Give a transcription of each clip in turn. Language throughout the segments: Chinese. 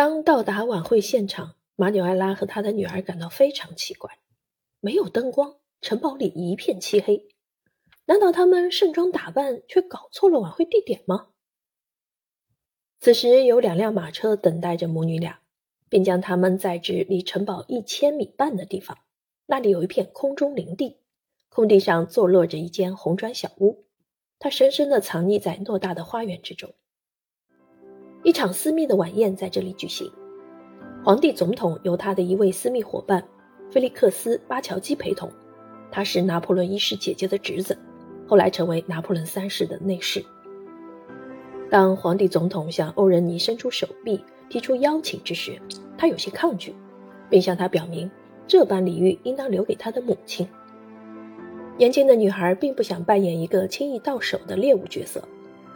当到达晚会现场，马纽埃拉和他的女儿感到非常奇怪：没有灯光，城堡里一片漆黑。难道他们盛装打扮却搞错了晚会地点吗？此时有两辆马车等待着母女俩，并将他们载至离城堡一千米半的地方。那里有一片空中林地，空地上坐落着一间红砖小屋，它深深地藏匿在偌大的花园之中。一场私密的晚宴在这里举行，皇帝总统由他的一位私密伙伴菲利克斯·巴乔基陪同，他是拿破仑一世姐姐的侄子，后来成为拿破仑三世的内侍。当皇帝总统向欧仁妮伸出手臂提出邀请之时，他有些抗拒，并向他表明这般礼遇应当留给他的母亲。年轻的女孩并不想扮演一个轻易到手的猎物角色，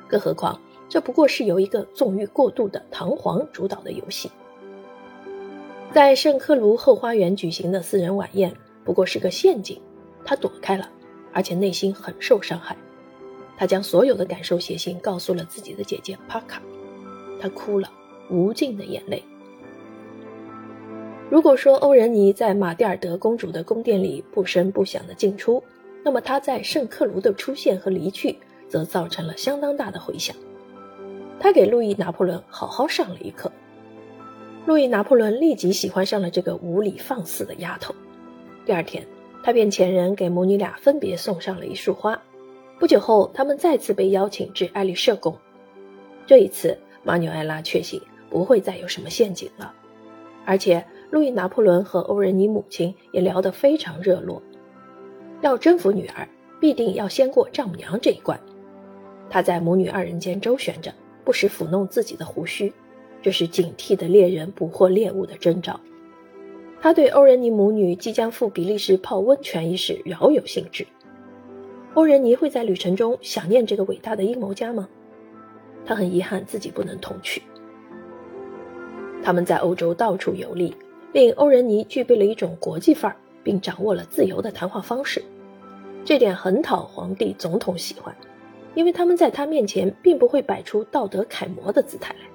更何况。这不过是由一个纵欲过度的唐皇主导的游戏。在圣克卢后花园举行的私人晚宴不过是个陷阱，他躲开了，而且内心很受伤害。他将所有的感受写信告诉了自己的姐姐帕卡，他哭了，无尽的眼泪。如果说欧仁妮在玛蒂尔德公主的宫殿里不声不响的进出，那么她在圣克卢的出现和离去则造成了相当大的回响。他给路易拿破仑好好上了一课。路易拿破仑立即喜欢上了这个无理放肆的丫头。第二天，他便遣人给母女俩分别送上了一束花。不久后，他们再次被邀请至爱丽舍宫。这一次，马纽埃拉确信不会再有什么陷阱了。而且，路易拿破仑和欧仁妮母亲也聊得非常热络。要征服女儿，必定要先过丈母娘这一关。他在母女二人间周旋着。不时抚弄自己的胡须，这是警惕的猎人捕获猎物的征兆。他对欧仁妮母女即将赴比利时泡温泉一事饶有兴致。欧仁妮会在旅程中想念这个伟大的阴谋家吗？他很遗憾自己不能同去。他们在欧洲到处游历，令欧仁妮具备了一种国际范儿，并掌握了自由的谈话方式，这点很讨皇帝总统喜欢。因为他们在他面前并不会摆出道德楷模的姿态来。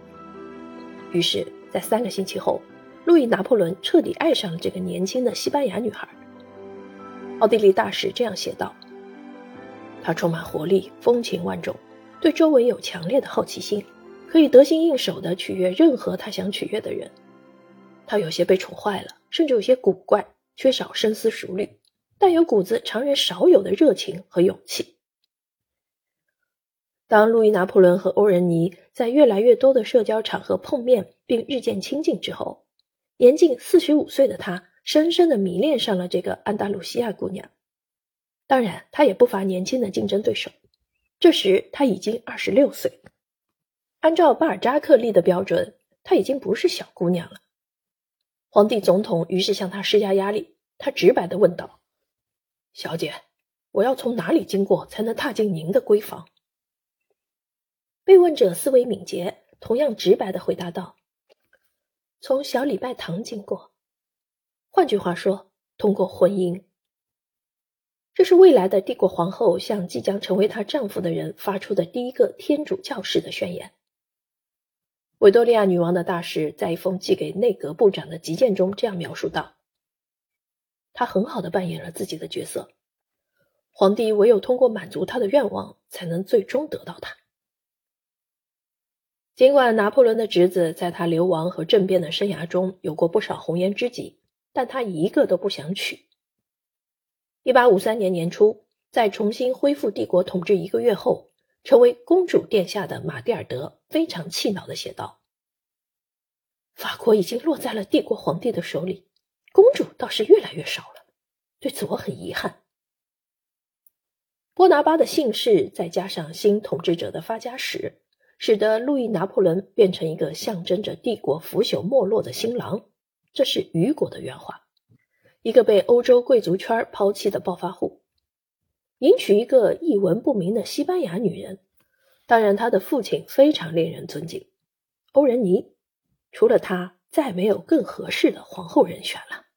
于是，在三个星期后，路易拿破仑彻底爱上了这个年轻的西班牙女孩。奥地利大使这样写道：“她充满活力，风情万种，对周围有强烈的好奇心，可以得心应手地取悦任何他想取悦的人。她有些被宠坏了，甚至有些古怪，缺少深思熟虑，但有股子常人少有的热情和勇气。”当路易拿破仑和欧仁妮在越来越多的社交场合碰面并日渐亲近之后，年近四十五岁的他深深的迷恋上了这个安达鲁西亚姑娘。当然，他也不乏年轻的竞争对手。这时他已经二十六岁，按照巴尔扎克立的标准，他已经不是小姑娘了。皇帝总统于是向他施加压力，他直白的问道：“小姐，我要从哪里经过才能踏进您的闺房？”被问者思维敏捷，同样直白的回答道：“从小礼拜堂经过。换句话说，通过婚姻。这是未来的帝国皇后向即将成为她丈夫的人发出的第一个天主教式的宣言。”维多利亚女王的大使在一封寄给内阁部长的急件中这样描述道：“她很好的扮演了自己的角色。皇帝唯有通过满足他的愿望，才能最终得到她。”尽管拿破仑的侄子在他流亡和政变的生涯中有过不少红颜知己，但他一个都不想娶。一八五三年年初，在重新恢复帝国统治一个月后，成为公主殿下的玛蒂尔德非常气恼的写道：“法国已经落在了帝国皇帝的手里，公主倒是越来越少了，对此我很遗憾。”波拿巴的姓氏再加上新统治者的发家史。使得路易拿破仑变成一个象征着帝国腐朽没落的新郎，这是雨果的原话。一个被欧洲贵族圈抛弃的暴发户，迎娶一个一文不名的西班牙女人。当然，他的父亲非常令人尊敬，欧仁妮。除了他，再没有更合适的皇后人选了。